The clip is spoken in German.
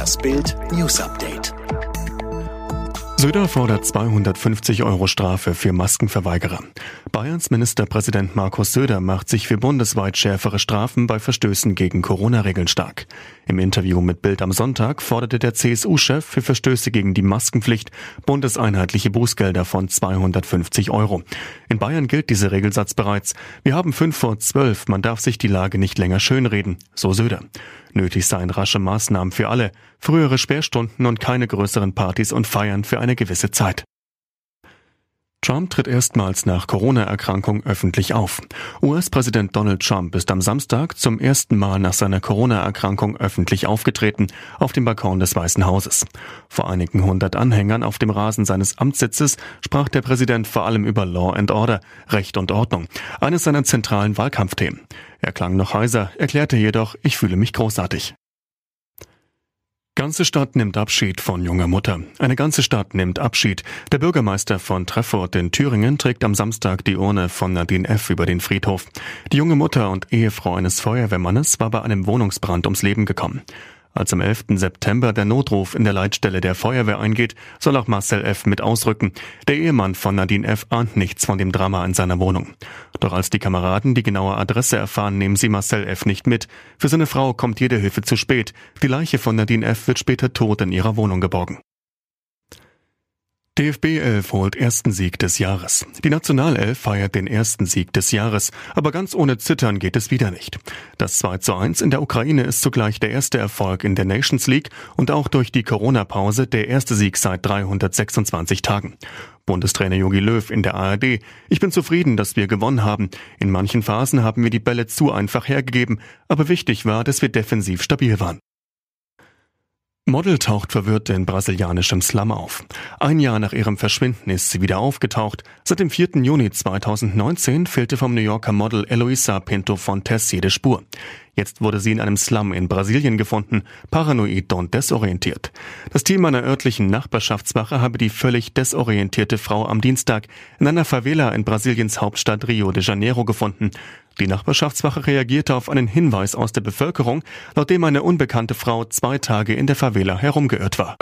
Das Bild News Update. Söder fordert 250 Euro Strafe für Maskenverweigerer. Bayerns Ministerpräsident Markus Söder macht sich für bundesweit schärfere Strafen bei Verstößen gegen Corona-Regeln stark. Im Interview mit Bild am Sonntag forderte der CSU-Chef für Verstöße gegen die Maskenpflicht bundeseinheitliche Bußgelder von 250 Euro. In Bayern gilt dieser Regelsatz bereits. Wir haben fünf vor zwölf, man darf sich die Lage nicht länger schönreden, so Söder. Nötig seien rasche Maßnahmen für alle, frühere Sperrstunden und keine größeren Partys und Feiern für eine gewisse Zeit. Trump tritt erstmals nach Corona-Erkrankung öffentlich auf. US-Präsident Donald Trump ist am Samstag zum ersten Mal nach seiner Corona-Erkrankung öffentlich aufgetreten auf dem Balkon des Weißen Hauses. Vor einigen hundert Anhängern auf dem Rasen seines Amtssitzes sprach der Präsident vor allem über Law and Order, Recht und Ordnung, eines seiner zentralen Wahlkampfthemen. Er klang noch heiser, erklärte jedoch, ich fühle mich großartig. Ganze Stadt nimmt Abschied von junger Mutter. Eine ganze Stadt nimmt Abschied. Der Bürgermeister von Treffort in Thüringen trägt am Samstag die Urne von Nadine F. über den Friedhof. Die junge Mutter und Ehefrau eines Feuerwehrmannes war bei einem Wohnungsbrand ums Leben gekommen. Als am 11. September der Notruf in der Leitstelle der Feuerwehr eingeht, soll auch Marcel F. mit ausrücken. Der Ehemann von Nadine F. ahnt nichts von dem Drama in seiner Wohnung. Doch als die Kameraden die genaue Adresse erfahren, nehmen sie Marcel F. nicht mit. Für seine Frau kommt jede Hilfe zu spät. Die Leiche von Nadine F. wird später tot in ihrer Wohnung geborgen. DFB 11 holt ersten Sieg des Jahres. Die Nationalelf feiert den ersten Sieg des Jahres, aber ganz ohne Zittern geht es wieder nicht. Das 2 zu 1 in der Ukraine ist zugleich der erste Erfolg in der Nations League und auch durch die Corona-Pause der erste Sieg seit 326 Tagen. Bundestrainer Jogi Löw in der ARD. Ich bin zufrieden, dass wir gewonnen haben. In manchen Phasen haben wir die Bälle zu einfach hergegeben, aber wichtig war, dass wir defensiv stabil waren. Model taucht verwirrt in brasilianischem Slum auf. Ein Jahr nach ihrem Verschwinden ist sie wieder aufgetaucht. Seit dem 4. Juni 2019 fehlte vom New Yorker Model Eloisa Pinto Fontes jede Spur. Jetzt wurde sie in einem Slum in Brasilien gefunden, paranoid und desorientiert. Das Team einer örtlichen Nachbarschaftswache habe die völlig desorientierte Frau am Dienstag in einer Favela in Brasiliens Hauptstadt Rio de Janeiro gefunden. Die Nachbarschaftswache reagierte auf einen Hinweis aus der Bevölkerung, laut dem eine unbekannte Frau zwei Tage in der Favela herumgeirrt war.